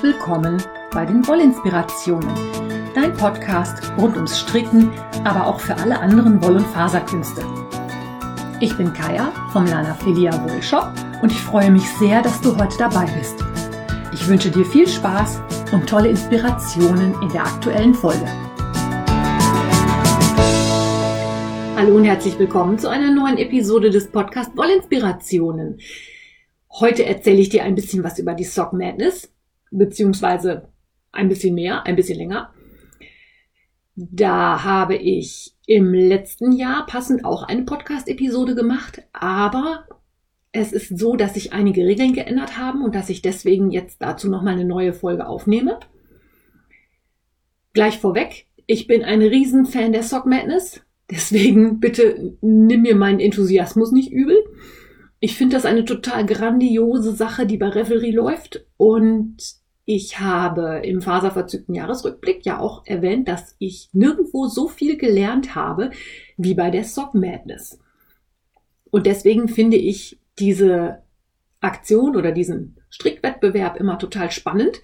herzlich willkommen bei den Wollinspirationen, dein Podcast rund ums Stricken, aber auch für alle anderen Woll- und Faserkünste. Ich bin Kaya vom Lana Filia Wollshop und ich freue mich sehr, dass du heute dabei bist. Ich wünsche dir viel Spaß und tolle Inspirationen in der aktuellen Folge. Hallo und herzlich willkommen zu einer neuen Episode des Podcast Wollinspirationen. Heute erzähle ich dir ein bisschen was über die Sock Madness beziehungsweise ein bisschen mehr, ein bisschen länger. Da habe ich im letzten Jahr passend auch eine Podcast-Episode gemacht, aber es ist so, dass sich einige Regeln geändert haben und dass ich deswegen jetzt dazu nochmal eine neue Folge aufnehme. Gleich vorweg, ich bin ein Riesenfan der Sock Madness, deswegen bitte nimm mir meinen Enthusiasmus nicht übel. Ich finde das eine total grandiose Sache, die bei Revelry läuft und ich habe im faserverzückten Jahresrückblick ja auch erwähnt, dass ich nirgendwo so viel gelernt habe wie bei der Sock Madness. Und deswegen finde ich diese Aktion oder diesen Strickwettbewerb immer total spannend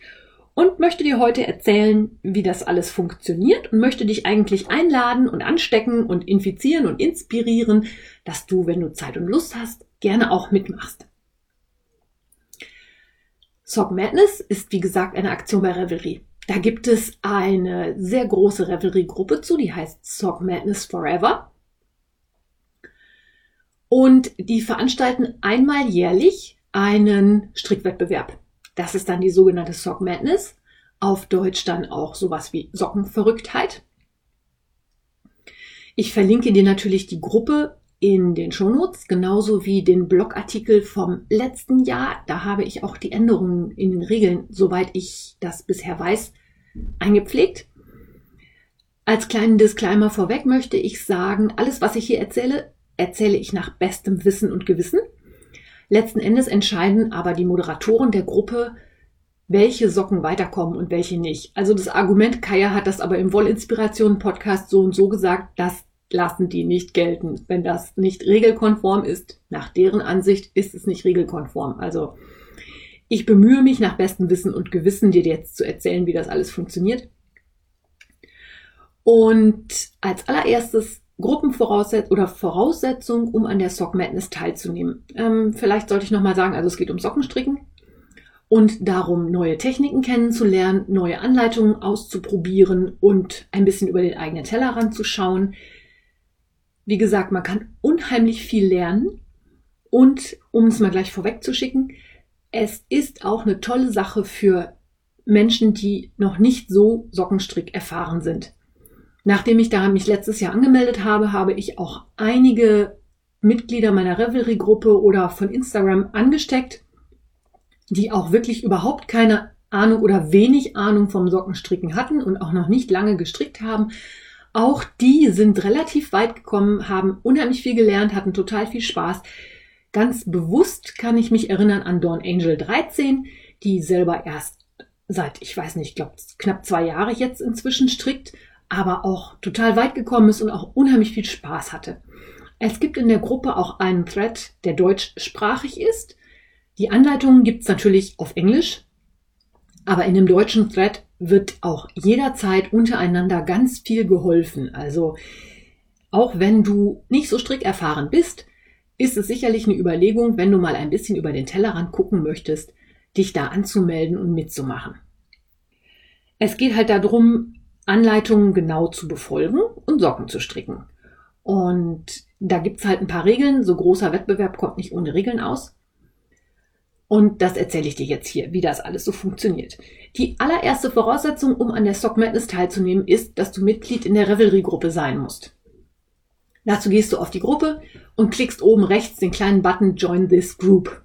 und möchte dir heute erzählen, wie das alles funktioniert und möchte dich eigentlich einladen und anstecken und infizieren und inspirieren, dass du, wenn du Zeit und Lust hast, gerne auch mitmachst. Sock Madness ist wie gesagt eine Aktion bei Revelry. Da gibt es eine sehr große Revelry-Gruppe zu, die heißt Sock Madness Forever. Und die veranstalten einmal jährlich einen Strickwettbewerb. Das ist dann die sogenannte Sock Madness. Auf Deutsch dann auch sowas wie Sockenverrücktheit. Ich verlinke dir natürlich die Gruppe in den Shownotes, genauso wie den Blogartikel vom letzten Jahr. Da habe ich auch die Änderungen in den Regeln, soweit ich das bisher weiß, eingepflegt. Als kleinen Disclaimer vorweg möchte ich sagen, alles, was ich hier erzähle, erzähle ich nach bestem Wissen und Gewissen. Letzten Endes entscheiden aber die Moderatoren der Gruppe, welche Socken weiterkommen und welche nicht. Also das Argument, Kaya hat das aber im Wollinspiration Podcast so und so gesagt, dass lassen die nicht gelten. Wenn das nicht regelkonform ist, nach deren Ansicht ist es nicht regelkonform. Also ich bemühe mich nach bestem Wissen und Gewissen, dir jetzt zu erzählen, wie das alles funktioniert. Und als allererstes Gruppenvoraussetzung oder Voraussetzung, um an der Sock Madness teilzunehmen. Ähm, vielleicht sollte ich nochmal sagen, also es geht um Sockenstricken und darum, neue Techniken kennenzulernen, neue Anleitungen auszuprobieren und ein bisschen über den eigenen Tellerrand zu schauen. Wie gesagt, man kann unheimlich viel lernen. Und um es mal gleich vorwegzuschicken, es ist auch eine tolle Sache für Menschen, die noch nicht so Sockenstrick erfahren sind. Nachdem ich da mich letztes Jahr angemeldet habe, habe ich auch einige Mitglieder meiner Revelry-Gruppe oder von Instagram angesteckt, die auch wirklich überhaupt keine Ahnung oder wenig Ahnung vom Sockenstricken hatten und auch noch nicht lange gestrickt haben, auch die sind relativ weit gekommen, haben unheimlich viel gelernt, hatten total viel Spaß. Ganz bewusst kann ich mich erinnern an Dawn Angel 13, die selber erst seit, ich weiß nicht, ich glaube knapp zwei Jahre jetzt inzwischen strickt, aber auch total weit gekommen ist und auch unheimlich viel Spaß hatte. Es gibt in der Gruppe auch einen Thread, der deutschsprachig ist. Die Anleitungen gibt's natürlich auf Englisch, aber in dem deutschen Thread wird auch jederzeit untereinander ganz viel geholfen. Also auch wenn du nicht so strick erfahren bist, ist es sicherlich eine Überlegung, wenn du mal ein bisschen über den Tellerrand gucken möchtest, dich da anzumelden und mitzumachen. Es geht halt darum, Anleitungen genau zu befolgen und Socken zu stricken. Und da gibt's halt ein paar Regeln. So großer Wettbewerb kommt nicht ohne Regeln aus. Und das erzähle ich dir jetzt hier, wie das alles so funktioniert. Die allererste Voraussetzung, um an der Sock Madness teilzunehmen, ist, dass du Mitglied in der Revelry-Gruppe sein musst. Dazu gehst du auf die Gruppe und klickst oben rechts den kleinen Button Join this Group.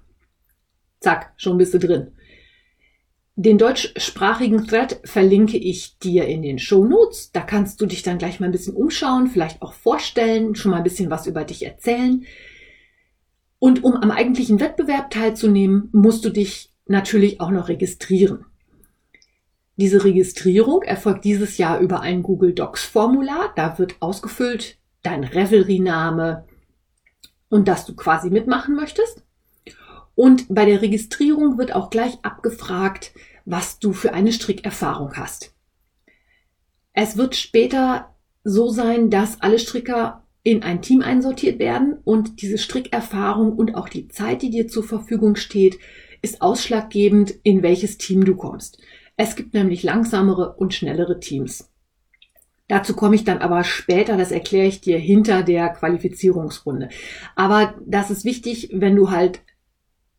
Zack, schon bist du drin. Den deutschsprachigen Thread verlinke ich dir in den Show Notes. Da kannst du dich dann gleich mal ein bisschen umschauen, vielleicht auch vorstellen, schon mal ein bisschen was über dich erzählen. Und um am eigentlichen Wettbewerb teilzunehmen, musst du dich natürlich auch noch registrieren. Diese Registrierung erfolgt dieses Jahr über ein Google Docs Formular. Da wird ausgefüllt dein Revelry-Name und dass du quasi mitmachen möchtest. Und bei der Registrierung wird auch gleich abgefragt, was du für eine Strickerfahrung hast. Es wird später so sein, dass alle Stricker in ein Team einsortiert werden und diese Strickerfahrung und auch die Zeit, die dir zur Verfügung steht, ist ausschlaggebend, in welches Team du kommst. Es gibt nämlich langsamere und schnellere Teams. Dazu komme ich dann aber später, das erkläre ich dir hinter der Qualifizierungsrunde. Aber das ist wichtig, wenn du halt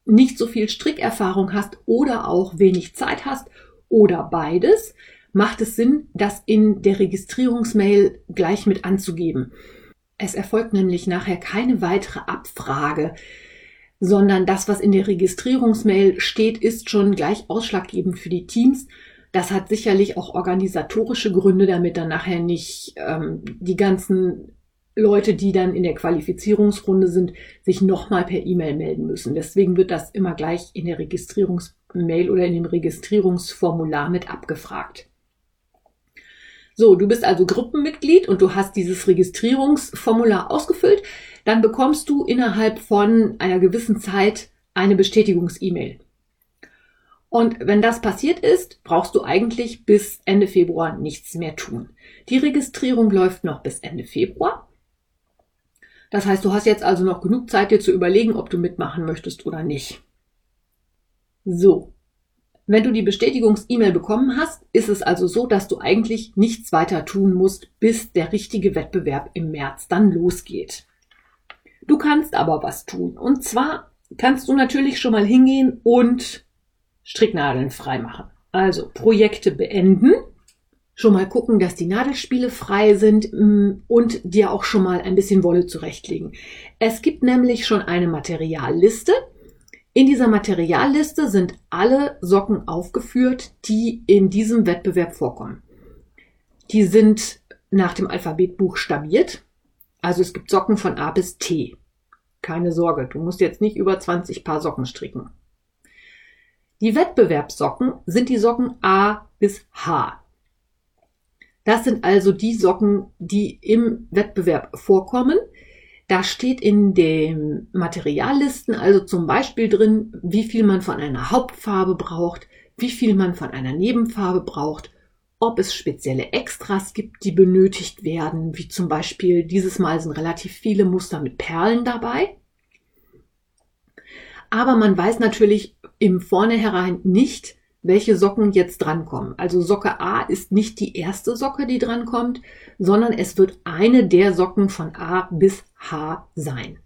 nicht so viel Strickerfahrung hast oder auch wenig Zeit hast oder beides, macht es Sinn, das in der Registrierungsmail gleich mit anzugeben. Es erfolgt nämlich nachher keine weitere Abfrage, sondern das, was in der Registrierungsmail steht, ist schon gleich ausschlaggebend für die Teams. Das hat sicherlich auch organisatorische Gründe, damit dann nachher nicht ähm, die ganzen Leute, die dann in der Qualifizierungsrunde sind, sich nochmal per E-Mail melden müssen. Deswegen wird das immer gleich in der Registrierungsmail oder in dem Registrierungsformular mit abgefragt. So, du bist also Gruppenmitglied und du hast dieses Registrierungsformular ausgefüllt. Dann bekommst du innerhalb von einer gewissen Zeit eine Bestätigungs-E-Mail. Und wenn das passiert ist, brauchst du eigentlich bis Ende Februar nichts mehr tun. Die Registrierung läuft noch bis Ende Februar. Das heißt, du hast jetzt also noch genug Zeit, dir zu überlegen, ob du mitmachen möchtest oder nicht. So, wenn du die Bestätigungs-E-Mail bekommen hast, ist es also so, dass du eigentlich nichts weiter tun musst, bis der richtige Wettbewerb im März dann losgeht. Du kannst aber was tun. Und zwar kannst du natürlich schon mal hingehen und Stricknadeln freimachen. Also Projekte beenden, schon mal gucken, dass die Nadelspiele frei sind mm, und dir auch schon mal ein bisschen Wolle zurechtlegen. Es gibt nämlich schon eine Materialliste, in dieser Materialliste sind alle Socken aufgeführt, die in diesem Wettbewerb vorkommen. Die sind nach dem Alphabet buchstabiert. Also es gibt Socken von A bis T. Keine Sorge, du musst jetzt nicht über 20 Paar Socken stricken. Die Wettbewerbssocken sind die Socken A bis H. Das sind also die Socken, die im Wettbewerb vorkommen. Da steht in den Materiallisten also zum Beispiel drin, wie viel man von einer Hauptfarbe braucht, wie viel man von einer Nebenfarbe braucht, ob es spezielle Extras gibt, die benötigt werden, wie zum Beispiel dieses Mal sind relativ viele Muster mit Perlen dabei. Aber man weiß natürlich im Vornherein nicht, welche Socken jetzt drankommen. Also Socke A ist nicht die erste Socke, die drankommt, sondern es wird eine der Socken von A bis H sein.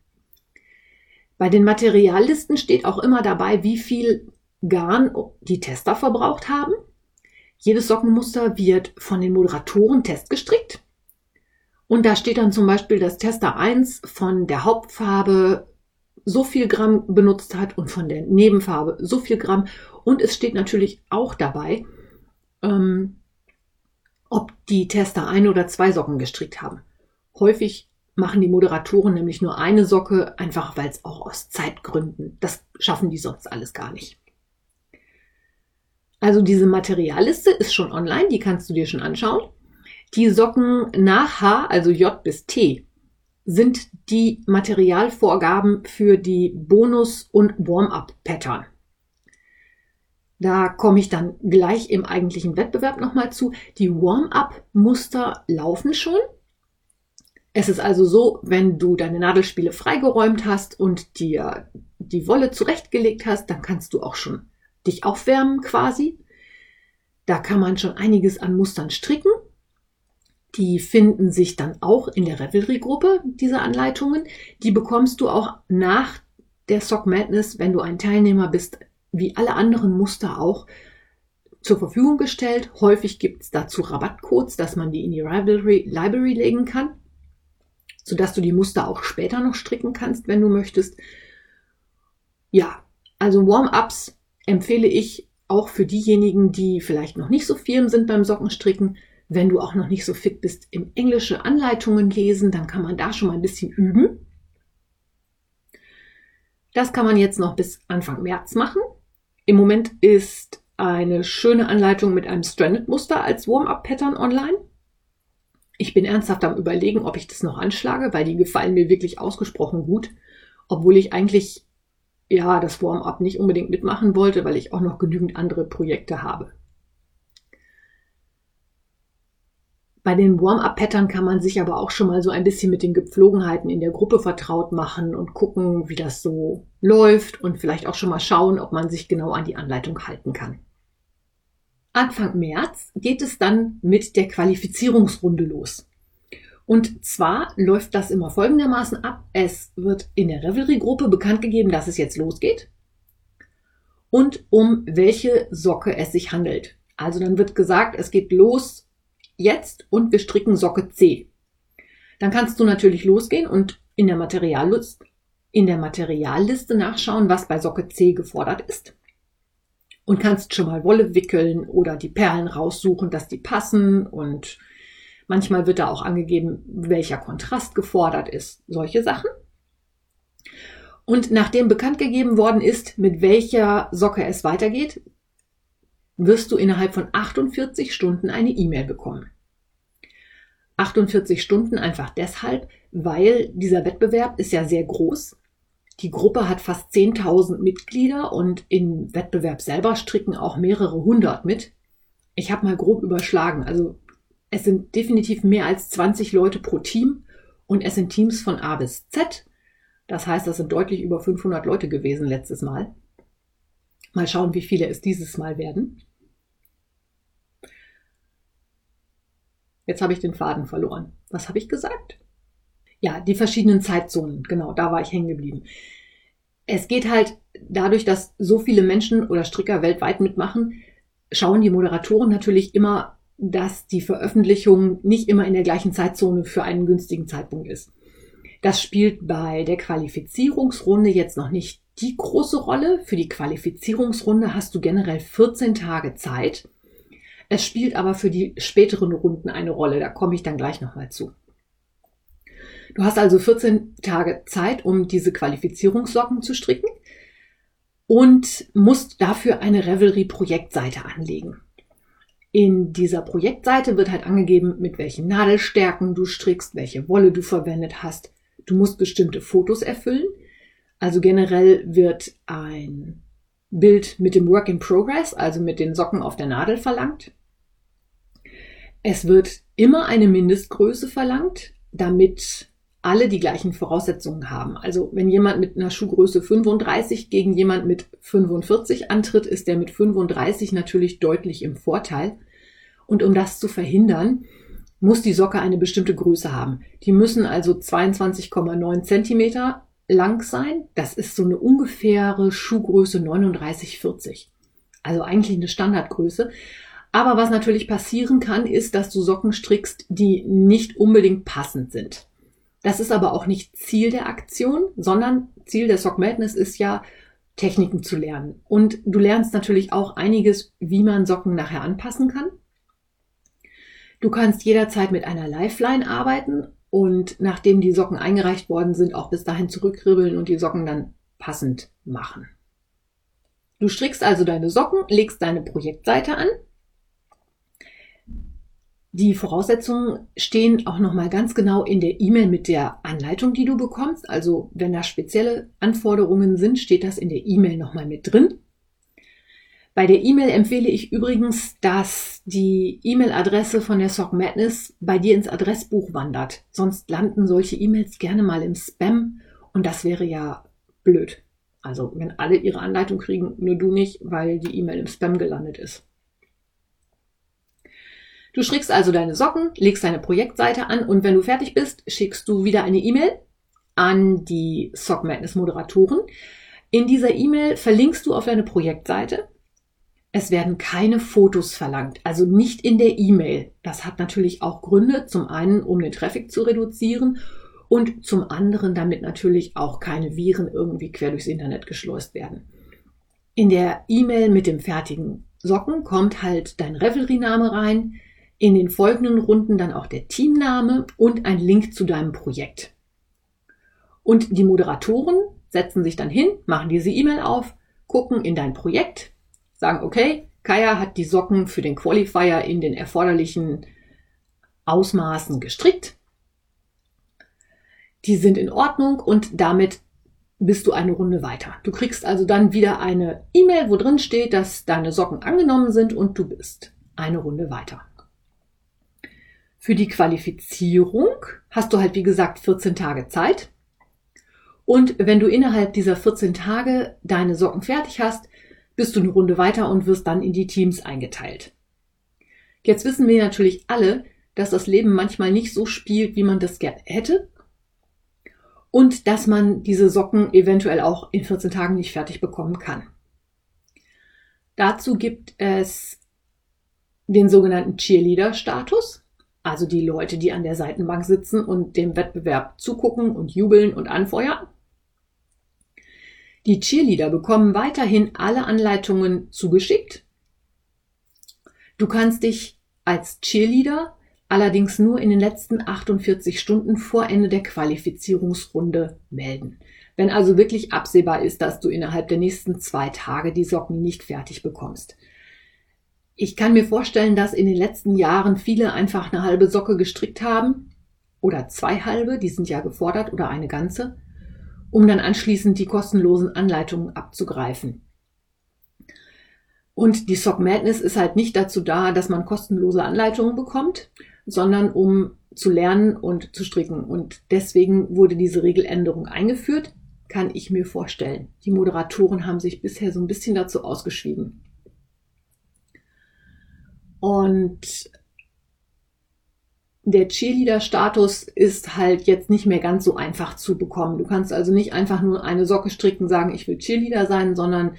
Bei den Materiallisten steht auch immer dabei, wie viel Garn die Tester verbraucht haben. Jedes Sockenmuster wird von den Moderatoren testgestrickt. Und da steht dann zum Beispiel, dass Tester 1 von der Hauptfarbe so viel Gramm benutzt hat und von der Nebenfarbe so viel Gramm. Und es steht natürlich auch dabei, ähm, ob die Tester ein oder zwei Socken gestrickt haben. Häufig machen die Moderatoren nämlich nur eine Socke, einfach weil es auch aus Zeitgründen, das schaffen die sonst alles gar nicht. Also diese Materialliste ist schon online, die kannst du dir schon anschauen. Die Socken nach H, also J bis T, sind die Materialvorgaben für die Bonus- und Warm-up-Pattern. Da komme ich dann gleich im eigentlichen Wettbewerb nochmal zu. Die Warm-up-Muster laufen schon. Es ist also so, wenn du deine Nadelspiele freigeräumt hast und dir die Wolle zurechtgelegt hast, dann kannst du auch schon dich aufwärmen quasi. Da kann man schon einiges an Mustern stricken. Die finden sich dann auch in der Revelry-Gruppe, diese Anleitungen. Die bekommst du auch nach der Sock Madness, wenn du ein Teilnehmer bist, wie alle anderen Muster auch, zur Verfügung gestellt. Häufig gibt es dazu Rabattcodes, dass man die in die Ravelry Library legen kann, sodass du die Muster auch später noch stricken kannst, wenn du möchtest. Ja, also Warm-ups empfehle ich auch für diejenigen, die vielleicht noch nicht so firm sind beim Sockenstricken, wenn du auch noch nicht so fit bist im englische Anleitungen lesen, dann kann man da schon mal ein bisschen üben. Das kann man jetzt noch bis Anfang März machen. Im Moment ist eine schöne Anleitung mit einem Stranded-Muster als Warm-up-Pattern online. Ich bin ernsthaft am Überlegen, ob ich das noch anschlage, weil die gefallen mir wirklich ausgesprochen gut, obwohl ich eigentlich ja das Warm-up nicht unbedingt mitmachen wollte, weil ich auch noch genügend andere Projekte habe. Bei den Warm-up-Pattern kann man sich aber auch schon mal so ein bisschen mit den Gepflogenheiten in der Gruppe vertraut machen und gucken, wie das so läuft und vielleicht auch schon mal schauen, ob man sich genau an die Anleitung halten kann. Anfang März geht es dann mit der Qualifizierungsrunde los. Und zwar läuft das immer folgendermaßen ab. Es wird in der Revelry-Gruppe bekannt gegeben, dass es jetzt losgeht und um welche Socke es sich handelt. Also dann wird gesagt, es geht los jetzt und wir stricken Socke C. Dann kannst du natürlich losgehen und in der Materialliste, in der Materialliste nachschauen, was bei Socke C gefordert ist. Und kannst schon mal Wolle wickeln oder die Perlen raussuchen, dass die passen und manchmal wird da auch angegeben, welcher Kontrast gefordert ist. Solche Sachen. Und nachdem bekannt gegeben worden ist, mit welcher Socke es weitergeht, wirst du innerhalb von 48 Stunden eine E-Mail bekommen. 48 Stunden einfach deshalb, weil dieser Wettbewerb ist ja sehr groß. Die Gruppe hat fast 10.000 Mitglieder und im Wettbewerb selber stricken auch mehrere hundert mit. Ich habe mal grob überschlagen. Also es sind definitiv mehr als 20 Leute pro Team und es sind Teams von A bis Z. Das heißt, das sind deutlich über 500 Leute gewesen letztes Mal. Mal schauen, wie viele es dieses Mal werden. Jetzt habe ich den Faden verloren. Was habe ich gesagt? Ja, die verschiedenen Zeitzonen. Genau, da war ich hängen geblieben. Es geht halt dadurch, dass so viele Menschen oder Stricker weltweit mitmachen, schauen die Moderatoren natürlich immer, dass die Veröffentlichung nicht immer in der gleichen Zeitzone für einen günstigen Zeitpunkt ist. Das spielt bei der Qualifizierungsrunde jetzt noch nicht die große Rolle. Für die Qualifizierungsrunde hast du generell 14 Tage Zeit. Es spielt aber für die späteren Runden eine Rolle. Da komme ich dann gleich nochmal zu. Du hast also 14 Tage Zeit, um diese Qualifizierungssocken zu stricken und musst dafür eine Revelry-Projektseite anlegen. In dieser Projektseite wird halt angegeben, mit welchen Nadelstärken du strickst, welche Wolle du verwendet hast. Du musst bestimmte Fotos erfüllen. Also generell wird ein Bild mit dem Work in Progress, also mit den Socken auf der Nadel verlangt. Es wird immer eine Mindestgröße verlangt, damit alle die gleichen Voraussetzungen haben. Also wenn jemand mit einer Schuhgröße 35 gegen jemand mit 45 antritt, ist der mit 35 natürlich deutlich im Vorteil. Und um das zu verhindern, muss die Socke eine bestimmte Größe haben. Die müssen also 22,9 Zentimeter lang sein. Das ist so eine ungefähre Schuhgröße 39,40. Also eigentlich eine Standardgröße. Aber was natürlich passieren kann, ist, dass du Socken strickst, die nicht unbedingt passend sind. Das ist aber auch nicht Ziel der Aktion, sondern Ziel der Sock Madness ist ja, Techniken zu lernen. Und du lernst natürlich auch einiges, wie man Socken nachher anpassen kann. Du kannst jederzeit mit einer Lifeline arbeiten und nachdem die Socken eingereicht worden sind, auch bis dahin zurückribbeln und die Socken dann passend machen. Du strickst also deine Socken, legst deine Projektseite an die Voraussetzungen stehen auch nochmal ganz genau in der E-Mail mit der Anleitung, die du bekommst. Also wenn da spezielle Anforderungen sind, steht das in der E-Mail nochmal mit drin. Bei der E-Mail empfehle ich übrigens, dass die E-Mail-Adresse von der Sock Madness bei dir ins Adressbuch wandert. Sonst landen solche E-Mails gerne mal im Spam und das wäre ja blöd. Also wenn alle ihre Anleitung kriegen, nur du nicht, weil die E-Mail im Spam gelandet ist. Du strickst also deine Socken, legst deine Projektseite an und wenn du fertig bist, schickst du wieder eine E-Mail an die Sock Madness Moderatoren. In dieser E-Mail verlinkst du auf deine Projektseite. Es werden keine Fotos verlangt, also nicht in der E-Mail. Das hat natürlich auch Gründe. Zum einen, um den Traffic zu reduzieren und zum anderen, damit natürlich auch keine Viren irgendwie quer durchs Internet geschleust werden. In der E-Mail mit dem fertigen Socken kommt halt dein Revelry-Name rein, in den folgenden Runden dann auch der Teamname und ein Link zu deinem Projekt. Und die Moderatoren setzen sich dann hin, machen diese E-Mail auf, gucken in dein Projekt, sagen, okay, Kaya hat die Socken für den Qualifier in den erforderlichen Ausmaßen gestrickt. Die sind in Ordnung und damit bist du eine Runde weiter. Du kriegst also dann wieder eine E-Mail, wo drin steht, dass deine Socken angenommen sind und du bist eine Runde weiter. Für die Qualifizierung hast du halt, wie gesagt, 14 Tage Zeit. Und wenn du innerhalb dieser 14 Tage deine Socken fertig hast, bist du eine Runde weiter und wirst dann in die Teams eingeteilt. Jetzt wissen wir natürlich alle, dass das Leben manchmal nicht so spielt, wie man das gerne hätte. Und dass man diese Socken eventuell auch in 14 Tagen nicht fertig bekommen kann. Dazu gibt es den sogenannten Cheerleader-Status, also die Leute, die an der Seitenbank sitzen und dem Wettbewerb zugucken und jubeln und anfeuern. Die Cheerleader bekommen weiterhin alle Anleitungen zugeschickt. Du kannst dich als Cheerleader allerdings nur in den letzten 48 Stunden vor Ende der Qualifizierungsrunde melden. Wenn also wirklich absehbar ist, dass du innerhalb der nächsten zwei Tage die Socken nicht fertig bekommst. Ich kann mir vorstellen, dass in den letzten Jahren viele einfach eine halbe Socke gestrickt haben oder zwei halbe, die sind ja gefordert, oder eine ganze, um dann anschließend die kostenlosen Anleitungen abzugreifen. Und die Sock Madness ist halt nicht dazu da, dass man kostenlose Anleitungen bekommt, sondern um zu lernen und zu stricken. Und deswegen wurde diese Regeländerung eingeführt, kann ich mir vorstellen. Die Moderatoren haben sich bisher so ein bisschen dazu ausgeschwiegen. Und der Cheerleader-Status ist halt jetzt nicht mehr ganz so einfach zu bekommen. Du kannst also nicht einfach nur eine Socke stricken, sagen, ich will Cheerleader sein, sondern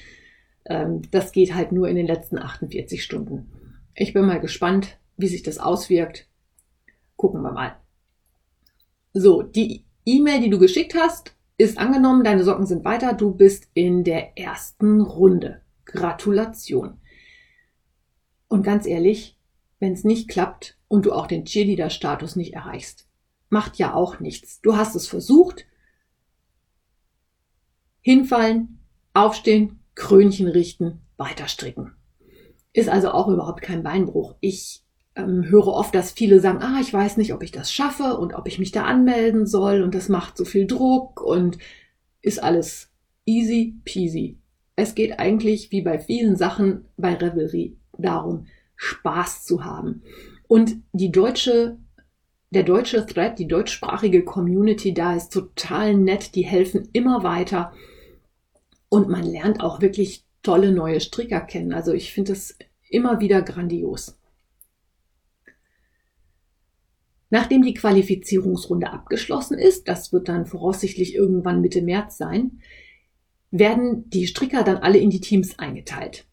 ähm, das geht halt nur in den letzten 48 Stunden. Ich bin mal gespannt, wie sich das auswirkt. Gucken wir mal. So, die E-Mail, die du geschickt hast, ist angenommen, deine Socken sind weiter, du bist in der ersten Runde. Gratulation. Und ganz ehrlich, wenn es nicht klappt und du auch den Cheerleader-Status nicht erreichst, macht ja auch nichts. Du hast es versucht. Hinfallen, aufstehen, Krönchen richten, weiter stricken. Ist also auch überhaupt kein Beinbruch. Ich ähm, höre oft, dass viele sagen, ah, ich weiß nicht, ob ich das schaffe und ob ich mich da anmelden soll und das macht so viel Druck und ist alles easy peasy. Es geht eigentlich wie bei vielen Sachen bei Revelry darum, Spaß zu haben. Und die deutsche, der deutsche Thread, die deutschsprachige Community da ist total nett, die helfen immer weiter und man lernt auch wirklich tolle neue Stricker kennen. Also ich finde es immer wieder grandios. Nachdem die Qualifizierungsrunde abgeschlossen ist, das wird dann voraussichtlich irgendwann Mitte März sein, werden die Stricker dann alle in die Teams eingeteilt.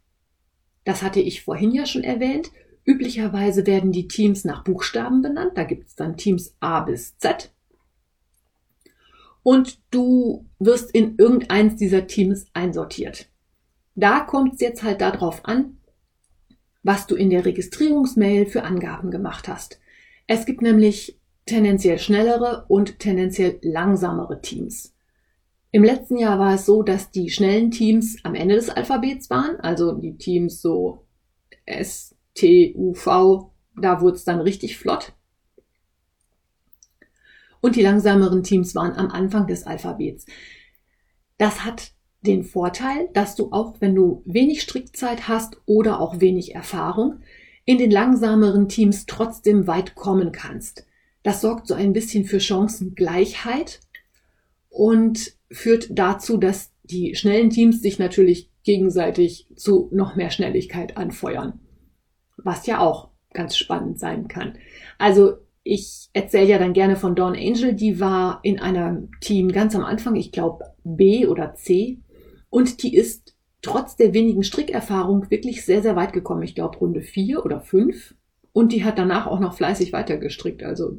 Das hatte ich vorhin ja schon erwähnt. Üblicherweise werden die Teams nach Buchstaben benannt. Da gibt es dann Teams A bis Z. Und du wirst in irgendeins dieser Teams einsortiert. Da kommt es jetzt halt darauf an, was du in der Registrierungsmail für Angaben gemacht hast. Es gibt nämlich tendenziell schnellere und tendenziell langsamere Teams. Im letzten Jahr war es so, dass die schnellen Teams am Ende des Alphabets waren, also die Teams so S, T, U, V, da wurde es dann richtig flott. Und die langsameren Teams waren am Anfang des Alphabets. Das hat den Vorteil, dass du auch, wenn du wenig Strickzeit hast oder auch wenig Erfahrung, in den langsameren Teams trotzdem weit kommen kannst. Das sorgt so ein bisschen für Chancengleichheit und führt dazu, dass die schnellen Teams sich natürlich gegenseitig zu noch mehr Schnelligkeit anfeuern. Was ja auch ganz spannend sein kann. Also ich erzähle ja dann gerne von Dawn Angel, die war in einem Team ganz am Anfang, ich glaube B oder C, und die ist trotz der wenigen Strickerfahrung wirklich sehr, sehr weit gekommen. Ich glaube Runde vier oder fünf. Und die hat danach auch noch fleißig weitergestrickt. Also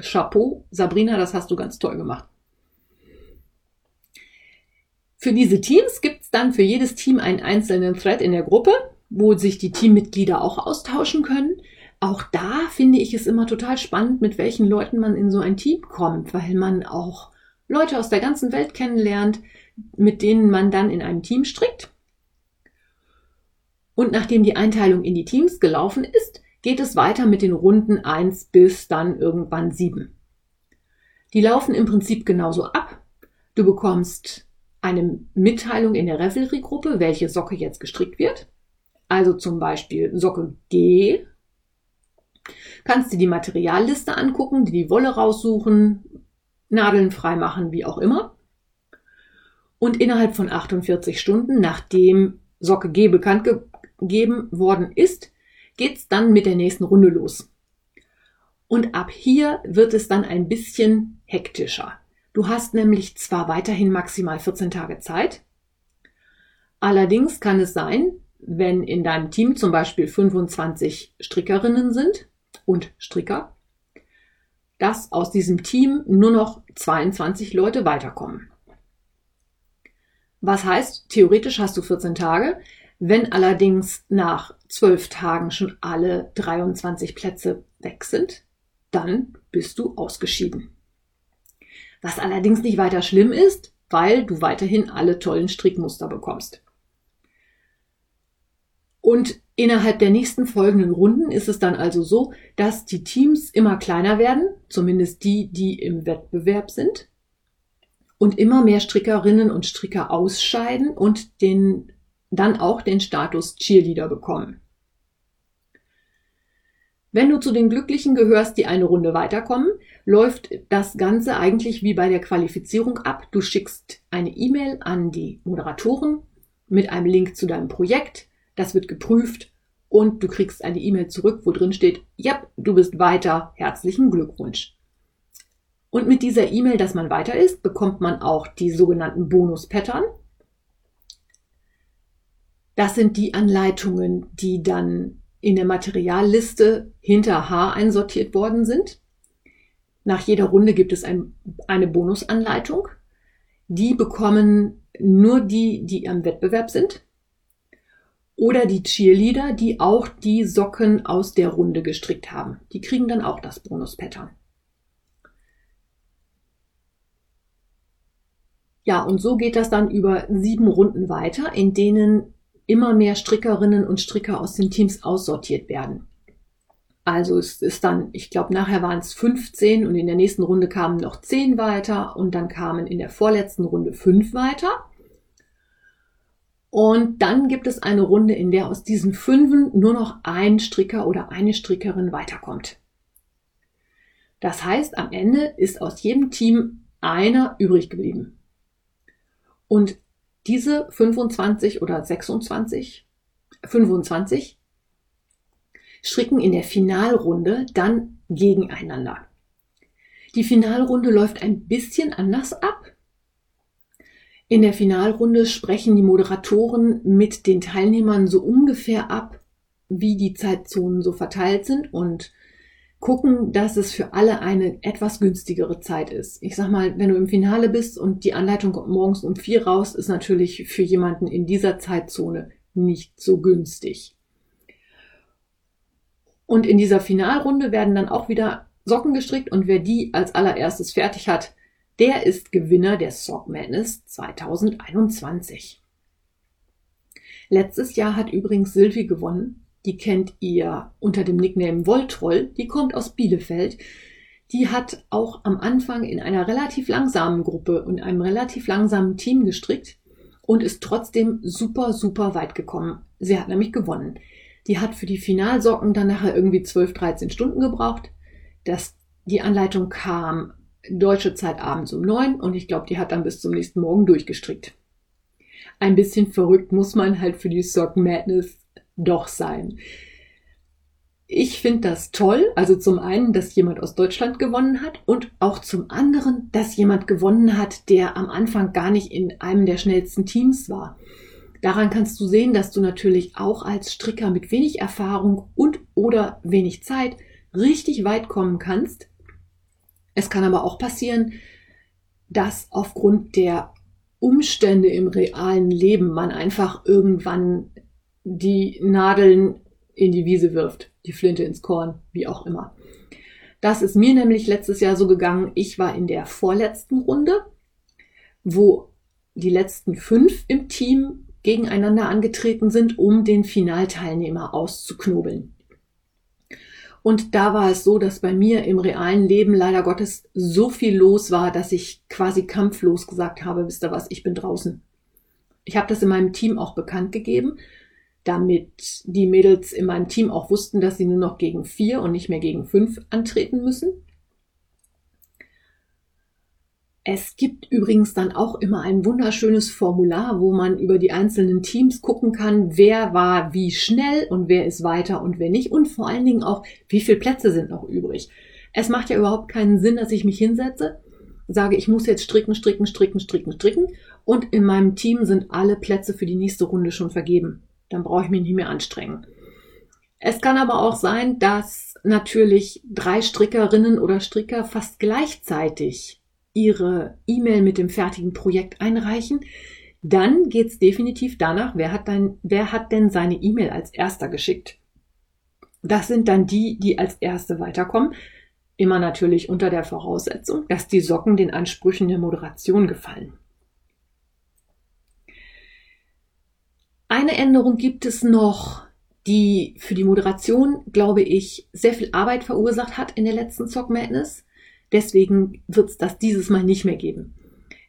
Chapeau, Sabrina, das hast du ganz toll gemacht. Für diese Teams gibt es dann für jedes Team einen einzelnen Thread in der Gruppe, wo sich die Teammitglieder auch austauschen können. Auch da finde ich es immer total spannend, mit welchen Leuten man in so ein Team kommt, weil man auch Leute aus der ganzen Welt kennenlernt, mit denen man dann in einem Team strickt. Und nachdem die Einteilung in die Teams gelaufen ist, geht es weiter mit den Runden 1 bis dann irgendwann 7. Die laufen im Prinzip genauso ab. Du bekommst eine Mitteilung in der Revelry-Gruppe, welche Socke jetzt gestrickt wird. Also zum Beispiel Socke G. Kannst du die Materialliste angucken, die Wolle raussuchen, Nadeln freimachen, wie auch immer. Und innerhalb von 48 Stunden, nachdem Socke G bekannt gegeben worden ist, geht's dann mit der nächsten Runde los. Und ab hier wird es dann ein bisschen hektischer. Du hast nämlich zwar weiterhin maximal 14 Tage Zeit, allerdings kann es sein, wenn in deinem Team zum Beispiel 25 Strickerinnen sind und Stricker, dass aus diesem Team nur noch 22 Leute weiterkommen. Was heißt, theoretisch hast du 14 Tage, wenn allerdings nach 12 Tagen schon alle 23 Plätze weg sind, dann bist du ausgeschieden. Was allerdings nicht weiter schlimm ist, weil du weiterhin alle tollen Strickmuster bekommst. Und innerhalb der nächsten folgenden Runden ist es dann also so, dass die Teams immer kleiner werden, zumindest die, die im Wettbewerb sind, und immer mehr Strickerinnen und Stricker ausscheiden und den, dann auch den Status Cheerleader bekommen. Wenn du zu den Glücklichen gehörst, die eine Runde weiterkommen, läuft das Ganze eigentlich wie bei der Qualifizierung ab. Du schickst eine E-Mail an die Moderatoren mit einem Link zu deinem Projekt. Das wird geprüft und du kriegst eine E-Mail zurück, wo drin steht, ja, du bist weiter, herzlichen Glückwunsch. Und mit dieser E-Mail, dass man weiter ist, bekommt man auch die sogenannten Bonus-Pattern. Das sind die Anleitungen, die dann in der Materialliste hinter H einsortiert worden sind. Nach jeder Runde gibt es ein, eine Bonusanleitung. Die bekommen nur die, die am Wettbewerb sind. Oder die Cheerleader, die auch die Socken aus der Runde gestrickt haben. Die kriegen dann auch das Bonus-Pattern. Ja, und so geht das dann über sieben Runden weiter, in denen immer mehr Strickerinnen und Stricker aus den Teams aussortiert werden. Also es ist dann, ich glaube, nachher waren es 15 und in der nächsten Runde kamen noch 10 weiter und dann kamen in der vorletzten Runde 5 weiter. Und dann gibt es eine Runde, in der aus diesen Fünfen nur noch ein Stricker oder eine Strickerin weiterkommt. Das heißt, am Ende ist aus jedem Team einer übrig geblieben. Und diese 25 oder 26, 25 stricken in der Finalrunde dann gegeneinander. Die Finalrunde läuft ein bisschen anders ab. In der Finalrunde sprechen die Moderatoren mit den Teilnehmern so ungefähr ab, wie die Zeitzonen so verteilt sind und gucken, dass es für alle eine etwas günstigere Zeit ist. Ich sag mal, wenn du im Finale bist und die Anleitung kommt morgens um vier raus, ist natürlich für jemanden in dieser Zeitzone nicht so günstig. Und in dieser Finalrunde werden dann auch wieder Socken gestrickt und wer die als allererstes fertig hat, der ist Gewinner der Sock Madness 2021. Letztes Jahr hat übrigens Sylvie gewonnen die kennt ihr unter dem Nickname Wolltroll, die kommt aus Bielefeld. Die hat auch am Anfang in einer relativ langsamen Gruppe und einem relativ langsamen Team gestrickt und ist trotzdem super, super weit gekommen. Sie hat nämlich gewonnen. Die hat für die Finalsocken dann nachher irgendwie 12, 13 Stunden gebraucht. Das, die Anleitung kam deutsche Zeit abends um neun und ich glaube, die hat dann bis zum nächsten Morgen durchgestrickt. Ein bisschen verrückt muss man halt für die Sock Madness doch sein. Ich finde das toll, also zum einen, dass jemand aus Deutschland gewonnen hat und auch zum anderen, dass jemand gewonnen hat, der am Anfang gar nicht in einem der schnellsten Teams war. Daran kannst du sehen, dass du natürlich auch als Stricker mit wenig Erfahrung und oder wenig Zeit richtig weit kommen kannst. Es kann aber auch passieren, dass aufgrund der Umstände im realen Leben man einfach irgendwann die Nadeln in die Wiese wirft, die Flinte ins Korn, wie auch immer. Das ist mir nämlich letztes Jahr so gegangen. Ich war in der vorletzten Runde, wo die letzten fünf im Team gegeneinander angetreten sind, um den Finalteilnehmer auszuknobeln. Und da war es so, dass bei mir im realen Leben leider Gottes so viel los war, dass ich quasi kampflos gesagt habe, wisst ihr was, ich bin draußen. Ich habe das in meinem Team auch bekannt gegeben, damit die Mädels in meinem Team auch wussten, dass sie nur noch gegen vier und nicht mehr gegen fünf antreten müssen. Es gibt übrigens dann auch immer ein wunderschönes Formular, wo man über die einzelnen Teams gucken kann, wer war wie schnell und wer ist weiter und wer nicht und vor allen Dingen auch, wie viele Plätze sind noch übrig. Es macht ja überhaupt keinen Sinn, dass ich mich hinsetze, sage, ich muss jetzt stricken, stricken, stricken, stricken, stricken und in meinem Team sind alle Plätze für die nächste Runde schon vergeben. Dann brauche ich mich nicht mehr anstrengen. Es kann aber auch sein, dass natürlich drei Strickerinnen oder Stricker fast gleichzeitig Ihre E-Mail mit dem fertigen Projekt einreichen, dann geht's definitiv danach, wer hat, dann, wer hat denn seine E-Mail als erster geschickt. Das sind dann die, die als erste weiterkommen. Immer natürlich unter der Voraussetzung, dass die Socken den Ansprüchen der Moderation gefallen. Eine Änderung gibt es noch, die für die Moderation, glaube ich, sehr viel Arbeit verursacht hat in der letzten Sock Madness. Deswegen wird es das dieses Mal nicht mehr geben.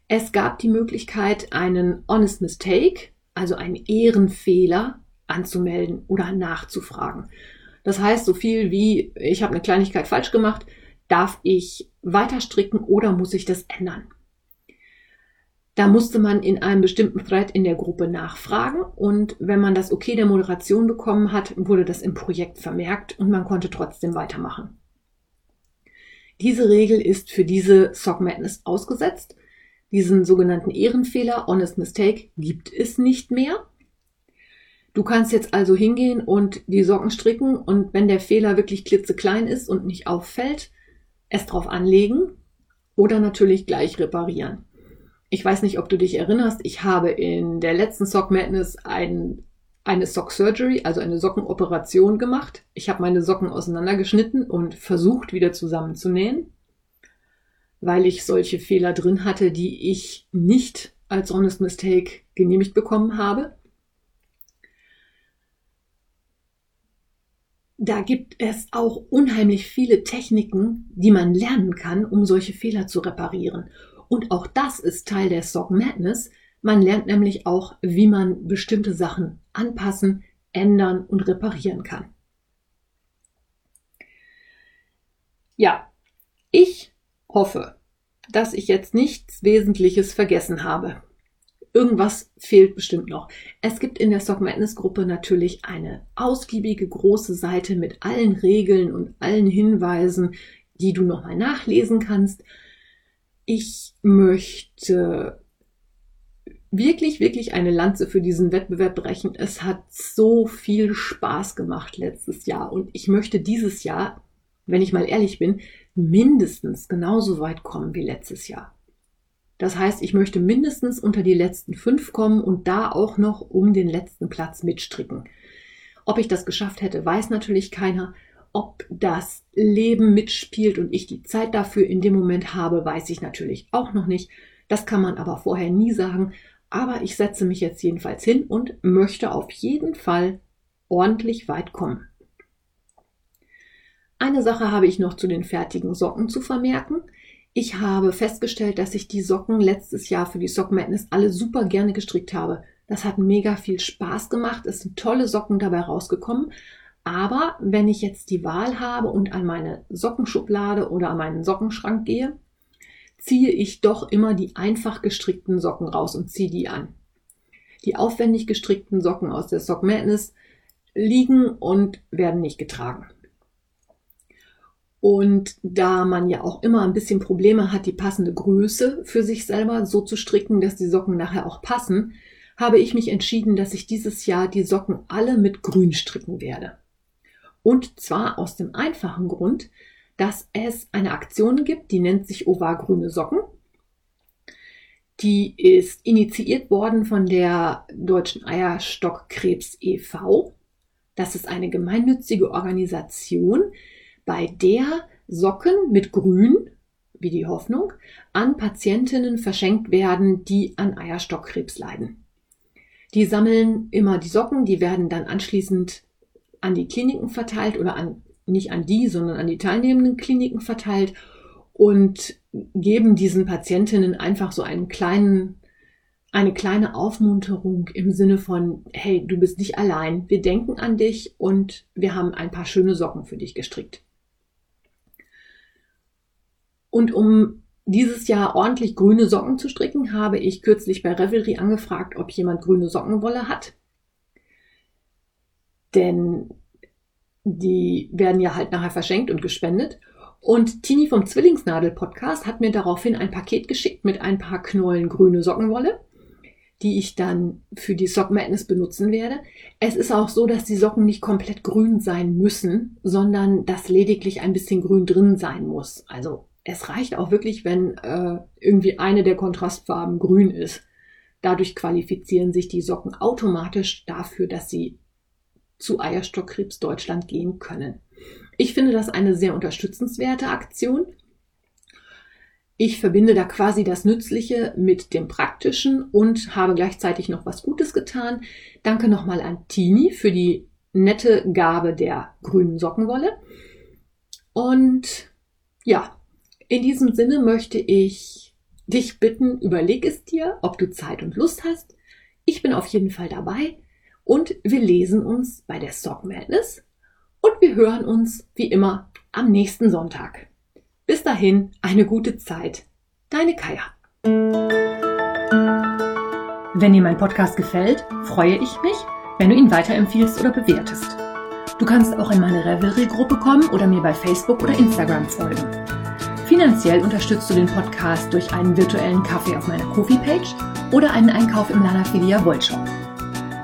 Es gab die Möglichkeit, einen Honest Mistake, also einen Ehrenfehler, anzumelden oder nachzufragen. Das heißt, so viel wie ich habe eine Kleinigkeit falsch gemacht, darf ich weiter stricken oder muss ich das ändern? Da musste man in einem bestimmten Thread in der Gruppe nachfragen und wenn man das Okay der Moderation bekommen hat, wurde das im Projekt vermerkt und man konnte trotzdem weitermachen. Diese Regel ist für diese Sock Madness ausgesetzt. Diesen sogenannten Ehrenfehler, Honest Mistake, gibt es nicht mehr. Du kannst jetzt also hingehen und die Socken stricken und wenn der Fehler wirklich klitzeklein ist und nicht auffällt, es drauf anlegen oder natürlich gleich reparieren. Ich weiß nicht, ob du dich erinnerst, ich habe in der letzten Sock Madness einen eine Sock Surgery, also eine Sockenoperation gemacht. Ich habe meine Socken auseinandergeschnitten und versucht wieder zusammenzunähen, weil ich solche Fehler drin hatte, die ich nicht als Honest Mistake genehmigt bekommen habe. Da gibt es auch unheimlich viele Techniken, die man lernen kann, um solche Fehler zu reparieren. Und auch das ist Teil der Sock Madness, man lernt nämlich auch, wie man bestimmte Sachen anpassen, ändern und reparieren kann. Ja, ich hoffe, dass ich jetzt nichts Wesentliches vergessen habe. Irgendwas fehlt bestimmt noch. Es gibt in der Sock Madness Gruppe natürlich eine ausgiebige große Seite mit allen Regeln und allen Hinweisen, die du nochmal nachlesen kannst. Ich möchte wirklich, wirklich eine Lanze für diesen Wettbewerb brechen. Es hat so viel Spaß gemacht letztes Jahr und ich möchte dieses Jahr, wenn ich mal ehrlich bin, mindestens genauso weit kommen wie letztes Jahr. Das heißt, ich möchte mindestens unter die letzten fünf kommen und da auch noch um den letzten Platz mitstricken. Ob ich das geschafft hätte, weiß natürlich keiner. Ob das Leben mitspielt und ich die Zeit dafür in dem Moment habe, weiß ich natürlich auch noch nicht. Das kann man aber vorher nie sagen. Aber ich setze mich jetzt jedenfalls hin und möchte auf jeden Fall ordentlich weit kommen. Eine Sache habe ich noch zu den fertigen Socken zu vermerken. Ich habe festgestellt, dass ich die Socken letztes Jahr für die Sock Madness alle super gerne gestrickt habe. Das hat mega viel Spaß gemacht. Es sind tolle Socken dabei rausgekommen. Aber wenn ich jetzt die Wahl habe und an meine Sockenschublade oder an meinen Sockenschrank gehe, ziehe ich doch immer die einfach gestrickten Socken raus und ziehe die an. Die aufwendig gestrickten Socken aus der Sock Madness liegen und werden nicht getragen. Und da man ja auch immer ein bisschen Probleme hat, die passende Größe für sich selber so zu stricken, dass die Socken nachher auch passen, habe ich mich entschieden, dass ich dieses Jahr die Socken alle mit Grün stricken werde. Und zwar aus dem einfachen Grund, dass es eine Aktion gibt, die nennt sich Ovar Grüne Socken. Die ist initiiert worden von der Deutschen Eierstockkrebs e.V. Das ist eine gemeinnützige Organisation, bei der Socken mit Grün, wie die Hoffnung, an Patientinnen verschenkt werden, die an Eierstockkrebs leiden. Die sammeln immer die Socken, die werden dann anschließend an die Kliniken verteilt oder an nicht an die, sondern an die teilnehmenden Kliniken verteilt und geben diesen Patientinnen einfach so einen kleinen, eine kleine Aufmunterung im Sinne von, hey, du bist nicht allein, wir denken an dich und wir haben ein paar schöne Socken für dich gestrickt. Und um dieses Jahr ordentlich grüne Socken zu stricken, habe ich kürzlich bei Revelry angefragt, ob jemand grüne Sockenwolle hat. Denn die werden ja halt nachher verschenkt und gespendet. Und Tini vom Zwillingsnadel-Podcast hat mir daraufhin ein Paket geschickt mit ein paar Knollen grüne Sockenwolle, die ich dann für die Sock Madness benutzen werde. Es ist auch so, dass die Socken nicht komplett grün sein müssen, sondern dass lediglich ein bisschen grün drin sein muss. Also es reicht auch wirklich, wenn äh, irgendwie eine der Kontrastfarben grün ist. Dadurch qualifizieren sich die Socken automatisch dafür, dass sie zu Eierstockkrebs Deutschland gehen können. Ich finde das eine sehr unterstützenswerte Aktion. Ich verbinde da quasi das Nützliche mit dem Praktischen und habe gleichzeitig noch was Gutes getan. Danke nochmal an Tini für die nette Gabe der grünen Sockenwolle. Und ja, in diesem Sinne möchte ich dich bitten, überleg es dir, ob du Zeit und Lust hast. Ich bin auf jeden Fall dabei und wir lesen uns bei der Sock Madness und wir hören uns wie immer am nächsten Sonntag. Bis dahin eine gute Zeit. Deine Kaya. Wenn dir mein Podcast gefällt, freue ich mich, wenn du ihn weiterempfiehlst oder bewertest. Du kannst auch in meine Revelry-Gruppe kommen oder mir bei Facebook oder Instagram folgen. Finanziell unterstützt du den Podcast durch einen virtuellen Kaffee auf meiner Kofi-Page oder einen Einkauf im Lanafilia Wollshop.